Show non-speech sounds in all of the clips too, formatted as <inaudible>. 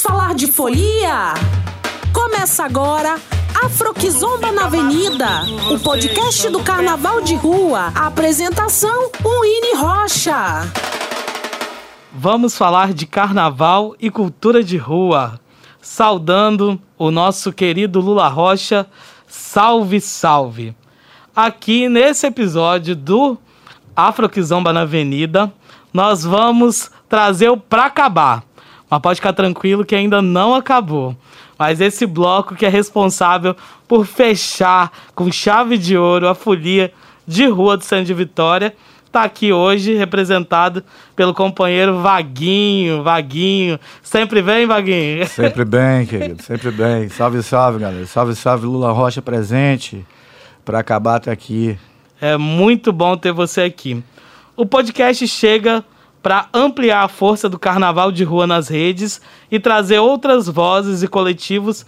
Vamos falar de folia? Começa agora Afroquizomba na Avenida, o podcast do Carnaval de Rua. A apresentação, Winnie Rocha. Vamos falar de carnaval e cultura de rua. Saudando o nosso querido Lula Rocha. Salve, salve! Aqui nesse episódio do Afroquizomba na Avenida, nós vamos trazer o Pra Acabar. Mas pode ficar tranquilo que ainda não acabou. Mas esse bloco que é responsável por fechar com chave de ouro a folia de rua do Centro de Vitória está aqui hoje representado pelo companheiro Vaguinho. Vaguinho, sempre bem, Vaguinho? <laughs> Sempre bem, querido, sempre bem. Salve, salve, galera. Salve, salve, Lula Rocha presente para acabar até aqui. É muito bom ter você aqui. O podcast chega para ampliar a força do carnaval de rua nas redes e trazer outras vozes e coletivos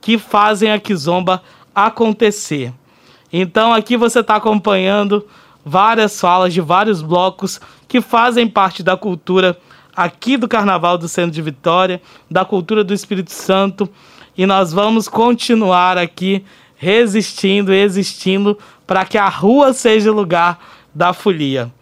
que fazem a Kizomba acontecer. Então aqui você está acompanhando várias falas de vários blocos que fazem parte da cultura aqui do Carnaval do Centro de Vitória, da cultura do Espírito Santo, e nós vamos continuar aqui resistindo existindo para que a rua seja lugar da folia.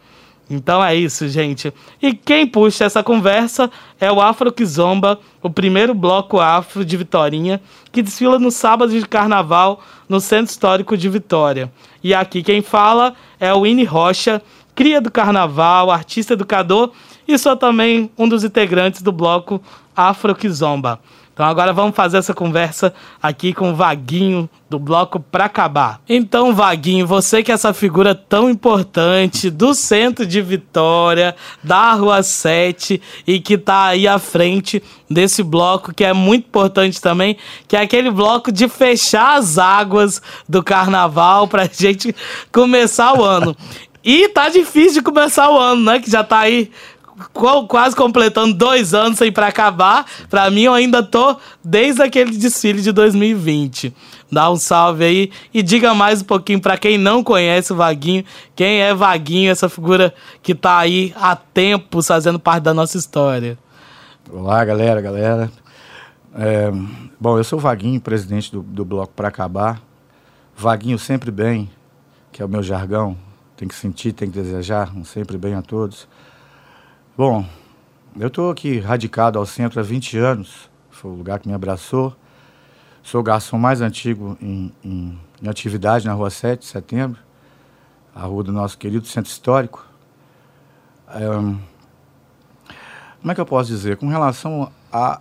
Então é isso, gente. E quem puxa essa conversa é o Afro Kizomba, o primeiro bloco afro de Vitorinha, que desfila no sábado de carnaval no Centro Histórico de Vitória. E aqui quem fala é o Winnie Rocha, cria do carnaval, artista educador e sou também um dos integrantes do bloco Afro Kizomba. Então agora vamos fazer essa conversa aqui com o Vaguinho do bloco para acabar. Então, Vaguinho, você que é essa figura tão importante do centro de Vitória, da Rua 7 e que tá aí à frente desse bloco que é muito importante também, que é aquele bloco de fechar as águas do carnaval pra <laughs> gente começar o ano. E tá difícil de começar o ano, né? Que já tá aí quase completando dois anos sem para acabar. Para mim, eu ainda tô desde aquele desfile de 2020. Dá um salve aí e diga mais um pouquinho para quem não conhece o Vaguinho, quem é Vaguinho, essa figura que tá aí há tempos fazendo parte da nossa história. Olá, galera, galera. É, bom, eu sou o Vaguinho, presidente do, do Bloco para Acabar. Vaguinho sempre bem, que é o meu jargão. Tem que sentir, tem que desejar, um sempre bem a todos. Bom, eu estou aqui radicado ao centro há 20 anos, foi o lugar que me abraçou. Sou o garçom mais antigo em, em, em, atividade na Rua 7 de Setembro, a rua do nosso querido centro histórico. Como é que eu posso dizer? Com relação a,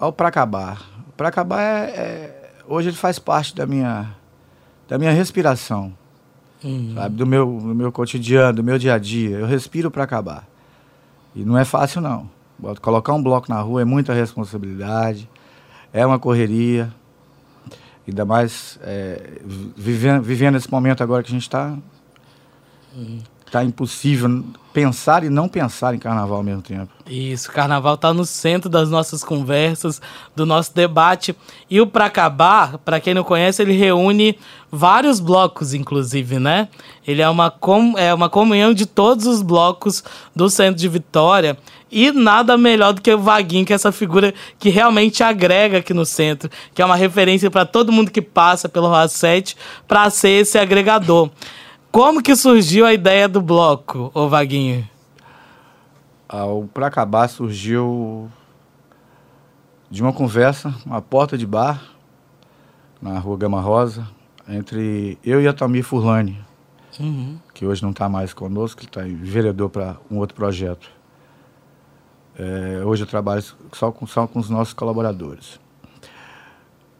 ao para acabar. Para acabar é, é, hoje ele faz parte da minha da minha respiração, uhum. sabe, do meu do meu cotidiano, do meu dia a dia. Eu respiro para acabar. E não é fácil, não. Colocar um bloco na rua é muita responsabilidade, é uma correria. Ainda mais é, vivendo, vivendo esse momento agora que a gente está. Está impossível pensar e não pensar em carnaval ao mesmo tempo. Isso, carnaval está no centro das nossas conversas, do nosso debate. E o Pra Acabar, para quem não conhece, ele reúne vários blocos, inclusive, né? Ele é uma, com, é uma comunhão de todos os blocos do centro de Vitória. E nada melhor do que o Vaguinho, que é essa figura que realmente agrega aqui no centro, que é uma referência para todo mundo que passa pelo Rua 7 para ser esse agregador. Como que surgiu a ideia do bloco, ô Vaguinho? Ah, o Pra Acabar surgiu de uma conversa, uma porta de bar, na rua Gama Rosa, entre eu e a Tamir Furlani, uhum. que hoje não está mais conosco, que está vereador para um outro projeto. É, hoje eu trabalho só com, só com os nossos colaboradores.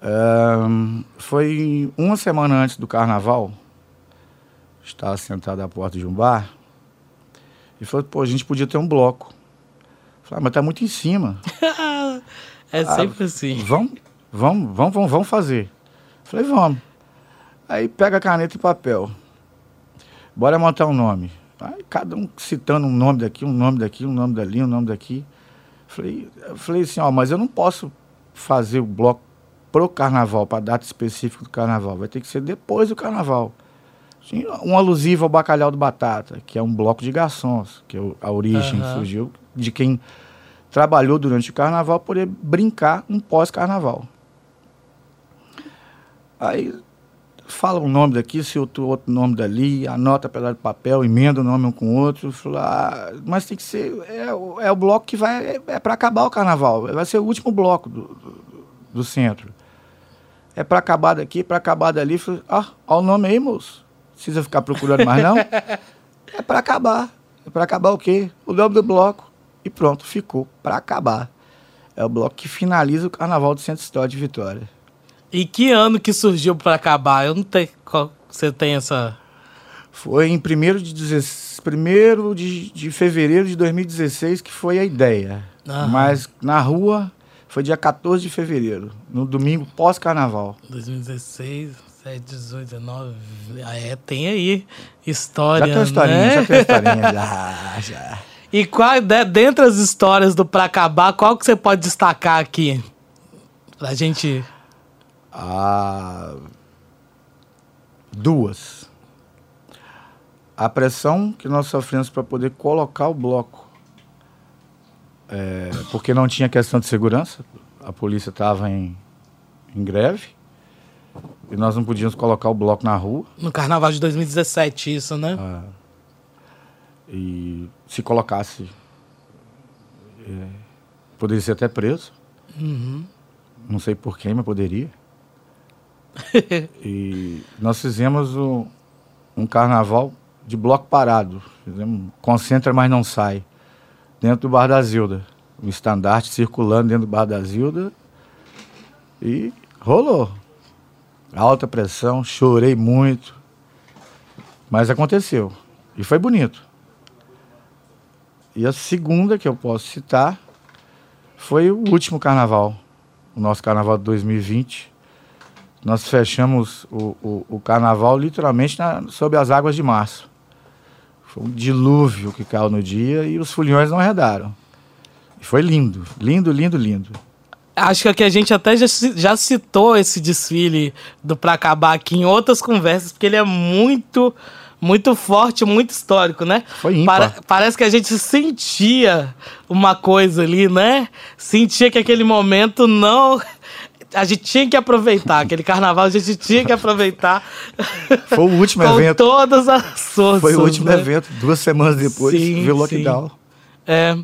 É, foi uma semana antes do carnaval, estava sentado à porta de um bar e falou, pô, a gente podia ter um bloco. Falei, ah, mas tá muito em cima. <laughs> é sempre ah, assim. Vamos, vamos, vamos, vamos, vamos fazer. Falei, vamos. Aí pega caneta e papel. Bora montar um nome. Aí cada um citando um nome daqui, um nome daqui, um nome dali, um nome daqui. Falei, falei assim, ó, mas eu não posso fazer o bloco pro carnaval, para data específica do carnaval. Vai ter que ser depois do carnaval um alusivo ao bacalhau do batata, que é um bloco de garçons, que é a origem uhum. surgiu de quem trabalhou durante o carnaval poder brincar um pós-carnaval. Aí fala um nome daqui, se outro, outro nome dali, anota pela de papel, emenda o nome um com o outro, fala, ah, mas tem que ser, é, o- é o bloco que vai, é, é para acabar o carnaval, vai ser o último bloco do, do, do centro. É para acabar daqui, para acabar dali, falei, ah, olha o nome aí, moço, precisa ficar procurando mais não? <laughs> é para acabar, é para acabar o quê? O nome do bloco, e pronto, ficou, para acabar. É o bloco que finaliza o carnaval do Centro Histórico de Vitória. E que ano que surgiu pra acabar? Eu não tenho. qual- Você tem essa. Foi em 1 de, 16 primeiro de, de fevereiro de 2016 que foi a ideia. Aham. Mas na rua foi dia 14 de fevereiro, no domingo pós-carnaval. 2016, 17, 18, 19. Ah, é, tem aí história. Já tem uma historinha, né? já tem uma historinha, <laughs> já, já. E qual, de, dentre as histórias do Pra Acabar, qual que você pode destacar aqui? Pra gente. Ah, duas. A pressão que nós sofremos para poder colocar o bloco, é, porque não tinha questão de segurança, a polícia estava em, em greve, e nós não podíamos colocar o bloco na rua. No carnaval de 2017, isso, né? Ah, e se colocasse, é, poderia ser até preso. Não sei por quem, mas poderia. <laughs> e nós fizemos o- um carnaval de bloco parado. Fizemos concentra, mas não sai. Dentro do Bar da Zilda. O estandarte circulando dentro do Bar da Zilda. E rolou. Alta pressão, chorei muito. Mas aconteceu. E foi bonito. E a segunda que eu posso citar foi o último carnaval, o nosso carnaval de 2020. Nós fechamos o, o, o carnaval literalmente na, sob as águas de março. Foi um dilúvio que caiu no dia e os foliões não arredaram. E foi lindo, lindo, lindo, lindo. Acho que a gente até já, já citou esse desfile do Pra Acabar aqui em outras conversas, porque ele é muito, muito forte, muito histórico, né? Foi ímpar. parece que a gente sentia uma coisa ali, né? Sentia que aquele momento não. A gente tinha que aproveitar, aquele carnaval a gente tinha que aproveitar. Foi o último <laughs> com evento. todas as forças. Foi o último né? evento, duas semanas depois, Sim, veio o sim. lockdown. É.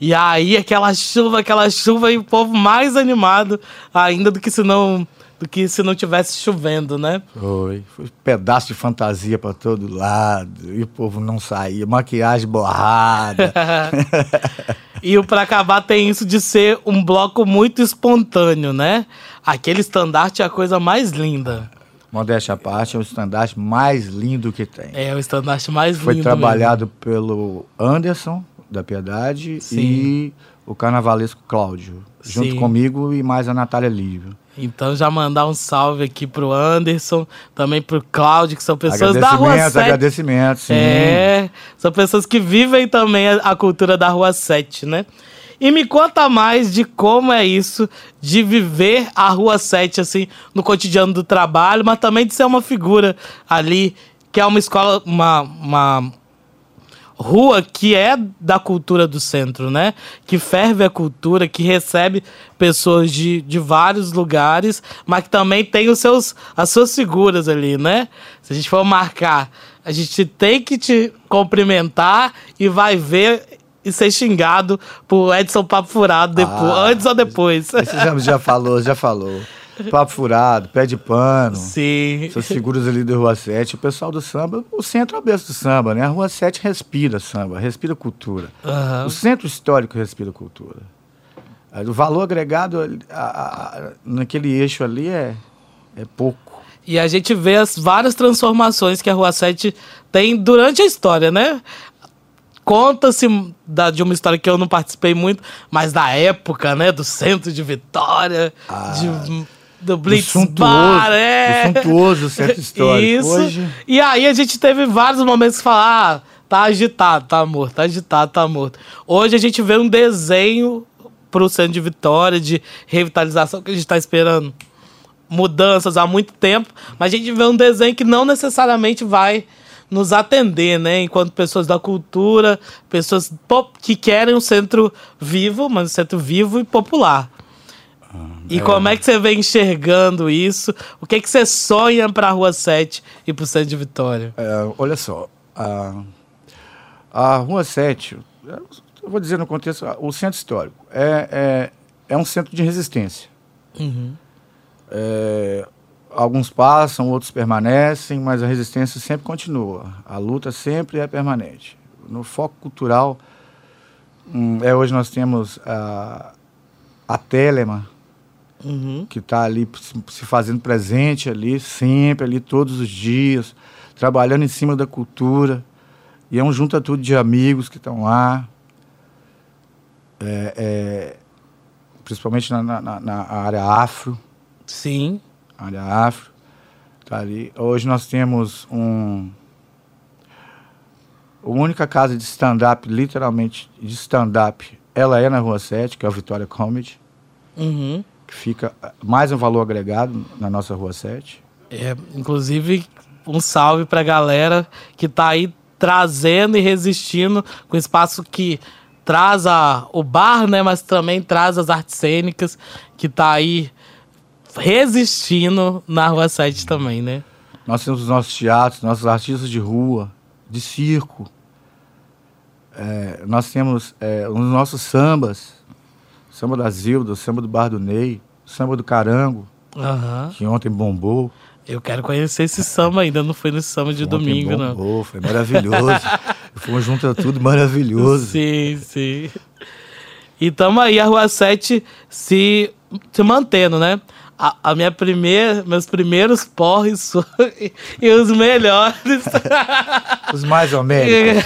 E aí aquela chuva, aquela chuva e o povo mais animado ainda do que se não do que se não tivesse chovendo, né? Foi. Foi um pedaço de fantasia para todo lado. E o povo não saía. Maquiagem borrada. <laughs> <laughs> E o Pra Acabar tem isso de ser um bloco muito espontâneo, né? Aquele estandarte é a coisa mais linda. Modéstia à parte, é o estandarte mais lindo que tem. É o estandarte mais Foi lindo. trabalhado pelo Anderson, da Piedade, Sim. e o carnavalesco Cláudio. Junto Sim. comigo e mais a Natália Lívio. Então já mandar um salve aqui pro Anderson, também pro Cláudio, que são pessoas da Rua Agradecimentos, 7. agradecimentos, sim. É, são pessoas que vivem também a, a cultura da Rua 7, né? E me conta mais de como é isso de viver a Rua 7, assim, no cotidiano do trabalho, mas também de ser uma figura ali, que é uma escola, uma, uma rua que é da cultura do centro, né? Que ferve a cultura, que recebe pessoas de, de vários lugares, mas que também tem os seus, as suas figuras ali, né? Se a gente for marcar, a gente tem que te cumprimentar e vai ver e ser xingado por Edson Papo Furado depois, Ah, antes ou depois. Já, já falou, já falou. <laughs> Papo furado, pé de pano. Sim. Essas figuras ali da Rua 7, o pessoal do samba, o centro é o berço do samba, né? A Rua 7 respira samba, respira cultura. Aham. O centro histórico respira cultura. O valor agregado a- a- a- naquele eixo ali é, é pouco. E a gente vê as várias transformações que a Rua 7 tem durante a história, né? Conta-se de uma história que eu não participei muito, mas da época, né? Do centro de Vitória, de, do Blitz suntuoso, Bar, é. do suntuoso centro histórico. <laughs> Isso. Hoje- E aí a gente teve vários momentos que falar, ah, tá agitado, tá morto, tá agitado, tá morto. Hoje a gente vê um desenho pro centro de Vitória, de revitalização que a gente tá esperando mudanças há muito tempo, mas a gente vê um desenho que não necessariamente vai nos atender, né? Enquanto pessoas da cultura, pessoas que querem um centro vivo, mas um centro vivo e popular. E é. como é que você vem enxergando isso? O que, é que você sonha para a Rua 7 e para o centro de Vitória? É, olha só, a, a Rua 7, eu vou dizer no contexto, o centro histórico é, é, é um centro de resistência. Uhum. É, alguns passam, outros permanecem, mas a resistência sempre continua. A luta sempre é permanente. No foco cultural, hum, é, hoje nós temos a, a Telema, uhum. que está ali se fazendo presente ali, sempre ali, todos os dias, trabalhando em cima da cultura. E é um junta tudo de amigos que estão lá. É, é, principalmente na, na, na, área afro. Sim. Área afro. Tá ali. Hoje nós temos um. A única casa de stand-up, literalmente de stand-up, ela é na Rua 7, que é a Vitória Comedy. Uhum que fica mais um valor agregado na nossa Rua 7. É, inclusive, um salve para a galera que está aí trazendo e resistindo com espaço que traz a, o bar, né, mas também traz as artes cênicas, que está aí resistindo na Rua 7 também, né? Nós temos os nossos teatros, nossos artistas de rua, de circo. É, nós temos é, os nossos sambas, Samba da Zilda, samba do Bar do Ney, samba do Carango, uhum. que ontem bombou. Eu quero conhecer esse samba ainda, não foi nesse samba de domingo, bombou, não. Bombou, foi maravilhoso. <laughs> Fomos juntos tudo maravilhoso. Sim, sim. E tamo aí, a Rua 7 se, se mantendo, né? A, a, minha primeira, meus primeiros porres <laughs> e os melhores. <laughs> os mais ou menos.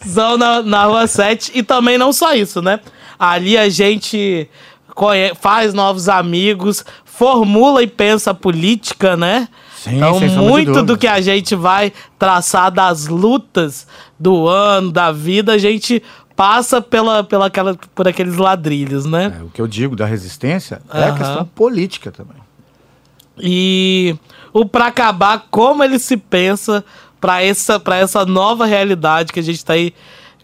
São na, na Rua 7. E também não só isso, né? Ali a gente faz novos amigos, formula e pensa política, né? Sim, então, muito do que a gente vai traçar das lutas do ano, da vida, a gente passa pela, pela aquela, por aqueles ladrilhos, né? É, o que eu digo da resistência é a questão política também. E o para acabar, como ele se pensa para essa, essa nova realidade que a gente está aí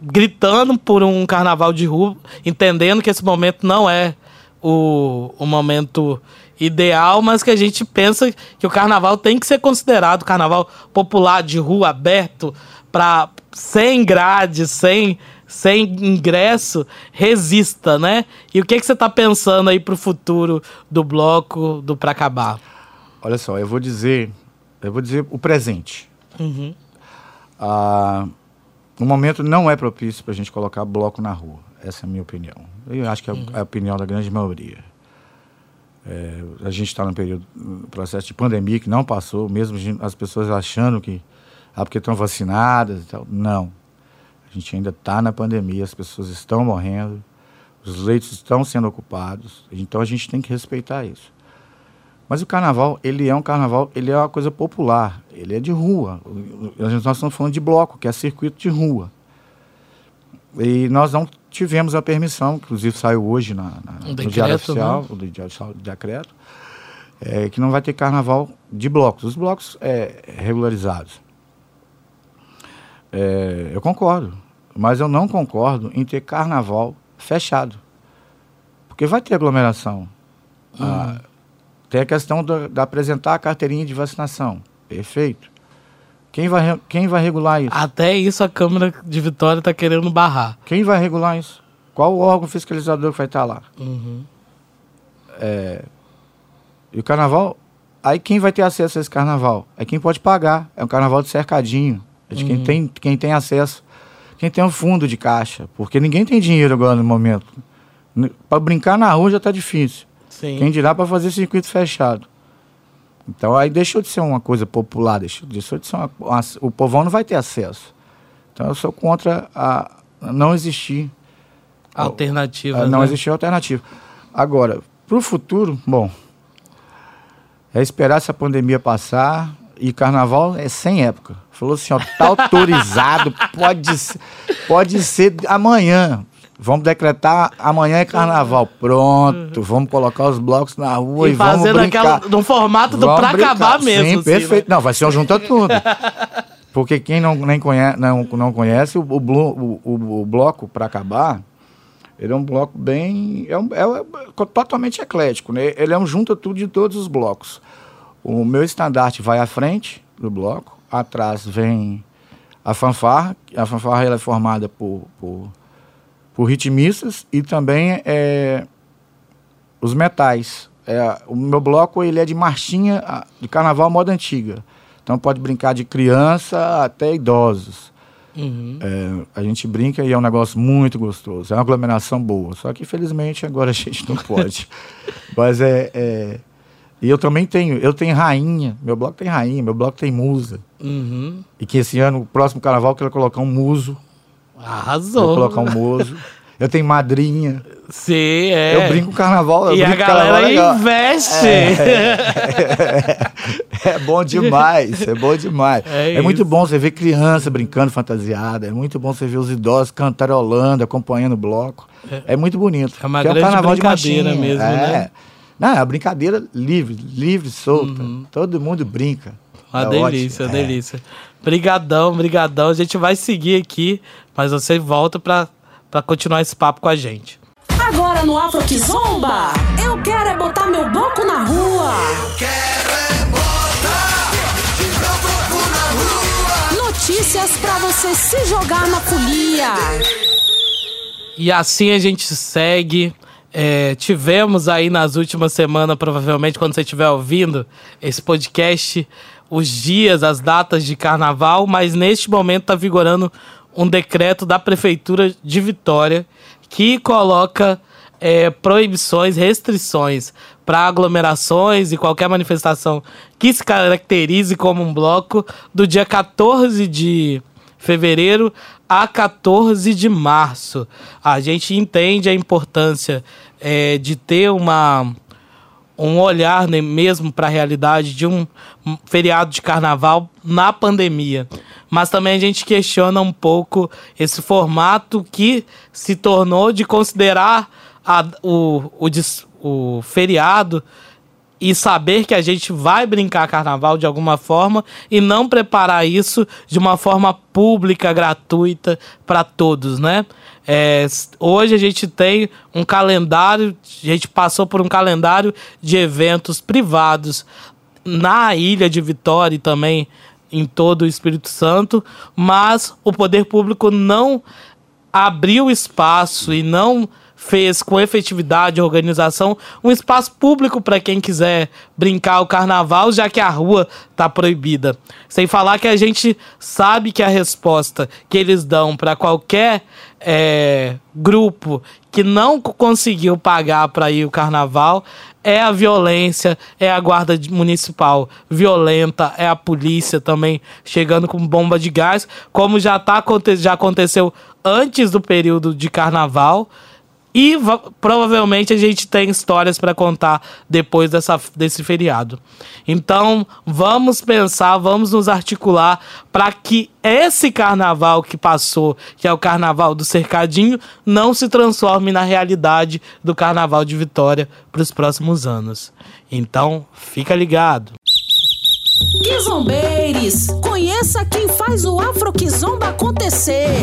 gritando por um carnaval de rua, entendendo que esse momento não é o, o momento ideal, mas que a gente pensa que o carnaval tem que ser considerado carnaval popular de rua aberto para sem grade, sem sem ingresso, resista, né? E o que, que você está pensando aí para o futuro do bloco do Pra Acabar? Olha só, eu vou dizer, eu vou dizer o presente. Uhum. Ah, o momento não é propício para a gente colocar bloco na rua. Essa é a minha opinião. Eu acho que é, é a opinião da grande maioria. É, a gente está num período, um processo de pandemia que não passou, mesmo as pessoas achando que ah, porque estão vacinadas e tal. Não. A gente ainda está na pandemia, as pessoas estão morrendo, os leitos estão sendo ocupados, então a gente tem que respeitar isso. Mas o carnaval, ele é um carnaval, ele é uma coisa popular, ele é de rua. Nós estamos falando de bloco, que é circuito de rua. E nós não tivemos a permissão, inclusive saiu hoje na, na um no decreto, Diário Oficial, né? o Diário Decreto, é, que não vai ter carnaval de blocos, os blocos é, regularizados. É, eu concordo, mas eu não concordo em ter carnaval fechado. Porque vai ter aglomeração. Uhum. Ah, tem a questão de apresentar a carteirinha de vacinação. Perfeito. Quem vai, quem vai regular isso? Até isso a Câmara de Vitória está querendo barrar. Quem vai regular isso? Qual o órgão fiscalizador que vai estar lá? Uhum. É, e o carnaval, aí quem vai ter acesso a esse carnaval? É quem pode pagar. É um carnaval de cercadinho. É de uhum. quem, tem, quem tem acesso. Quem tem um fundo de caixa. Porque ninguém tem dinheiro agora no momento. Para brincar na rua já está difícil. Sim. Quem dirá para fazer circuito fechado. Então aí deixou de ser uma coisa popular, deixou, deixou de ser uma, uma, O povão não vai ter acesso. Então eu sou contra a não existir. Alternativa. não né? existir alternativa. Agora, para o futuro, bom, é esperar essa pandemia passar e carnaval é sem época. Falou assim, ó, tá <laughs> autorizado, pode, pode ser amanhã. Vamos decretar amanhã é carnaval. Pronto, vamos colocar os blocos na rua e, e vamos brincar. Aquela, no formato do vamos pra brincar. acabar mesmo. Sim, assim, perfeito. Né? Não, vai ser um junta tudo. <laughs> Porque quem não, nem conhece, não, não conhece, o, o, o, o bloco para acabar, ele é um bloco bem. É, um, é, é, totalmente eclético, né? Ele é um junta tudo de todos os blocos. O meu estandarte vai à frente do bloco, atrás vem a fanfarra. A fanfarra ela é formada por, por, por ritmistas e também é, os metais. É, o meu bloco ele é de marchinha de carnaval moda antiga. Então pode brincar de criança até idosos. Uhum. É, a gente brinca e é um negócio muito gostoso. É uma aglomeração boa. Só que infelizmente agora a gente não pode. <laughs> Mas é, é, E eu também tenho. Eu tenho rainha. Meu bloco tem rainha. Meu bloco tem musa. Uhum. E que esse ano, o próximo carnaval, eu quero colocar um muso. Arrasou. Vou colocar um muso. Eu tenho madrinha. Sim, é. Eu brinco carnaval. e a galera investe. É, é, <laughs> é, bom demais, é bom demais. É, é muito bom você ver criança brincando fantasiada, é muito bom você ver os idosos cantarolando, acompanhando o bloco. É, é muito bonito. É uma grande é um carnaval brincadeira de mesmo, é. né? Não, é uma brincadeira livre, livre, solta. Uhum. Todo mundo brinca. Uma delícia, uma delícia. Brigadão, brigadão. A gente vai seguir aqui, mas você volta para para continuar esse papo com a gente. Agora no Afro que Zomba, eu quero é botar meu bloco na rua. Eu quero é botar meu bloco na rua. Notícias para você se jogar na folia. E assim a gente segue. É, tivemos aí nas últimas semanas, provavelmente quando você estiver ouvindo esse podcast, os dias, as datas de carnaval, mas neste momento está vigorando um decreto da Prefeitura de Vitória que coloca é, proibições, restrições para aglomerações e qualquer manifestação que se caracterize como um bloco do dia 14 de fevereiro a 14 de março. A gente entende a importância é, de ter uma um olhar né, mesmo para a realidade de um feriado de carnaval na pandemia. Mas também a gente questiona um pouco esse formato que se tornou de considerar a, o, o, o feriado e saber que a gente vai brincar carnaval de alguma forma e não preparar isso de uma forma pública, gratuita para todos, né? É, hoje a gente tem um calendário, a gente passou por um calendário de eventos privados na ilha de Vitória e também em todo o Espírito Santo, mas o poder público não abriu espaço e não fez com efetividade a organização um espaço público para quem quiser brincar o carnaval, já que a rua está proibida. Sem falar que a gente sabe que a resposta que eles dão para qualquer é, grupo que não conseguiu pagar para ir o carnaval é a violência, é a guarda municipal violenta, é a polícia também chegando com bomba de gás, como já, tá, já aconteceu antes do período de carnaval. E provavelmente a gente tem histórias para contar depois dessa, desse feriado. Então, vamos pensar, vamos nos articular para que esse carnaval que passou, que é o carnaval do cercadinho, não se transforme na realidade do carnaval de Vitória para os próximos anos. Então, fica ligado. Quizombeiros, conheça quem faz o Afro Kizomba acontecer.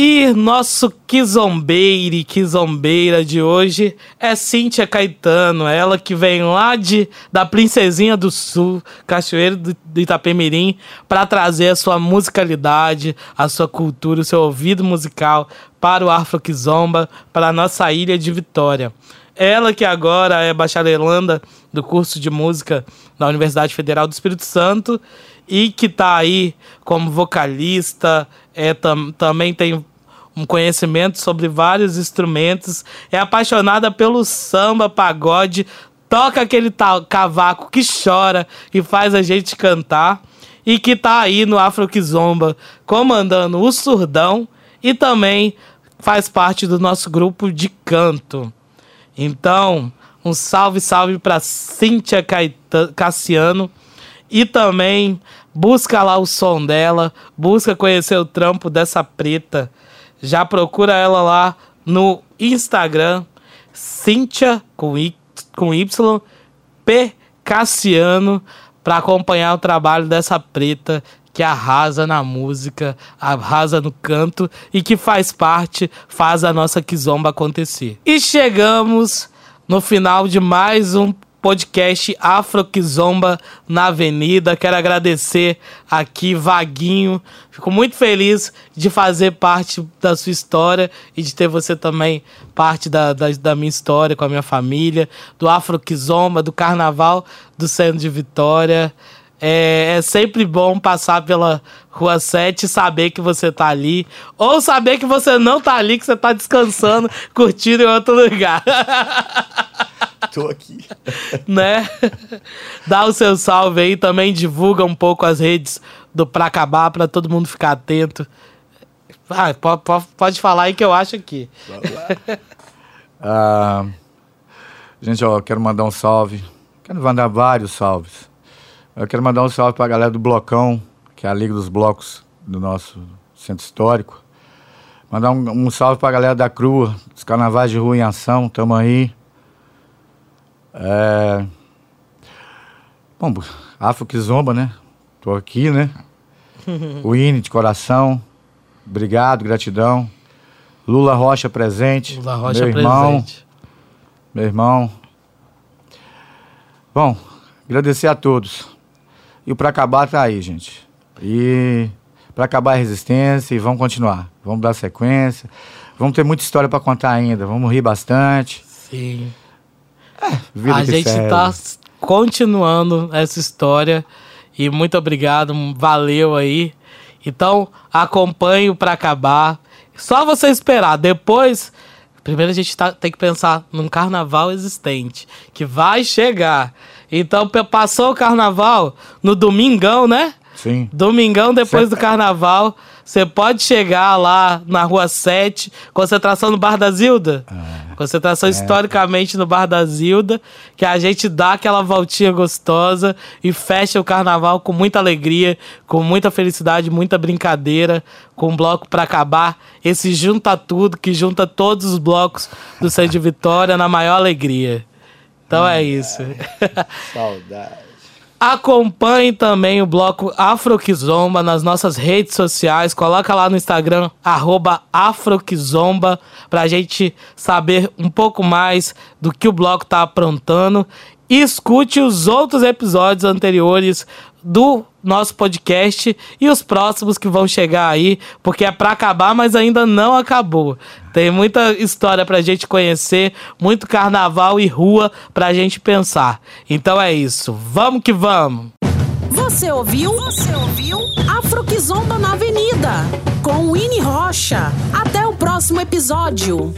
E nosso quizombeire, quizombeira de hoje é Cíntia Caetano, ela que vem lá de, da Princesinha do Sul, Cachoeiro do, do Itapemirim, para trazer a sua musicalidade, a sua cultura, o seu ouvido musical para o Afro Kizomba, para a nossa ilha de Vitória. Ela que agora é bacharelanda do curso de música da Universidade Federal do Espírito Santo e que está aí como vocalista, é, tam, também tem um conhecimento sobre vários instrumentos, é apaixonada pelo samba, pagode, toca aquele tal cavaco que chora e faz a gente cantar, e que tá aí no Afro Kizomba comandando o surdão e também faz parte do nosso grupo de canto. Então, um salve, salve para Cíntia Cassiano e também busca lá o som dela, busca conhecer o trampo dessa preta. Já procura ela lá no Instagram, Cíntia com Y, com y P Cassiano, para acompanhar o trabalho dessa preta que arrasa na música, arrasa no canto e que faz parte, faz a nossa Kizomba acontecer. E chegamos no final de mais um podcast Afro Kizomba na Avenida. Quero agradecer aqui, Vaguinho. Fico muito feliz de fazer parte da sua história e de ter você também parte da, da, da minha história com a minha família, do Afro Kizomba, do Carnaval do Centro de Vitória. É, é, sempre bom passar pela Rua 7 e saber que você tá ali. Ou saber que você não tá ali, que você tá descansando, <laughs> curtindo em outro lugar. <laughs> Tô aqui. <laughs> né? Dá o seu salve aí, também divulga um pouco as redes do Pra Acabar, pra todo mundo ficar atento. Ah, pode, pode falar aí que eu acho aqui. ah, gente, ó, quero mandar um salve. Quero mandar vários salves. Eu quero mandar um salve pra galera do Blocão, que é a Liga dos Blocos do nosso centro histórico. Mandar um, um salve pra galera da Crua, dos Carnavais de Rua em Ação, tamo aí. É... Bom, Afro Kizomba, né? Tô aqui, né? <laughs> o INE de coração. Obrigado, gratidão. Lula Rocha presente. Lula Rocha meu irmão, presente. Meu irmão. Bom, agradecer a todos. E o Pra Acabar tá aí, gente. E para acabar a resistência e vamos continuar. Vamos dar sequência. Vamos ter muita história para contar ainda. Vamos rir bastante. Sim. É, a gente está continuando essa história e muito obrigado, valeu aí. Então, acompanhe para acabar. Só você esperar. Depois, primeiro a gente tá, tem que pensar num carnaval existente, que vai chegar. Então, passou o carnaval no domingão, né? Sim. Domingão depois do carnaval. Você pode chegar lá na Rua 7, concentração no Bar da Zilda. É. Concentração é. historicamente no Bar da Zilda, que a gente dá aquela voltinha gostosa e fecha o carnaval com muita alegria, com muita felicidade, muita brincadeira, com um bloco para acabar. Esse junta tudo, que junta todos os blocos do Centro de Vitória na maior alegria. Então é isso. <laughs> Saudade. Acompanhe também o bloco Afroquizomba nas nossas redes sociais. Coloca lá no Instagram, arroba Afroquizomba, pra gente saber um pouco mais do que o bloco tá aprontando. E escute os outros episódios anteriores do nosso podcast e os próximos que vão chegar aí, porque é para acabar, mas ainda não acabou. Tem muita história pra gente conhecer, muito carnaval e rua pra gente pensar. Então é isso. Vamos que vamos. Você ouviu? Você ouviu? Afroquizomba na Avenida com Winnie Rocha. Até o próximo episódio.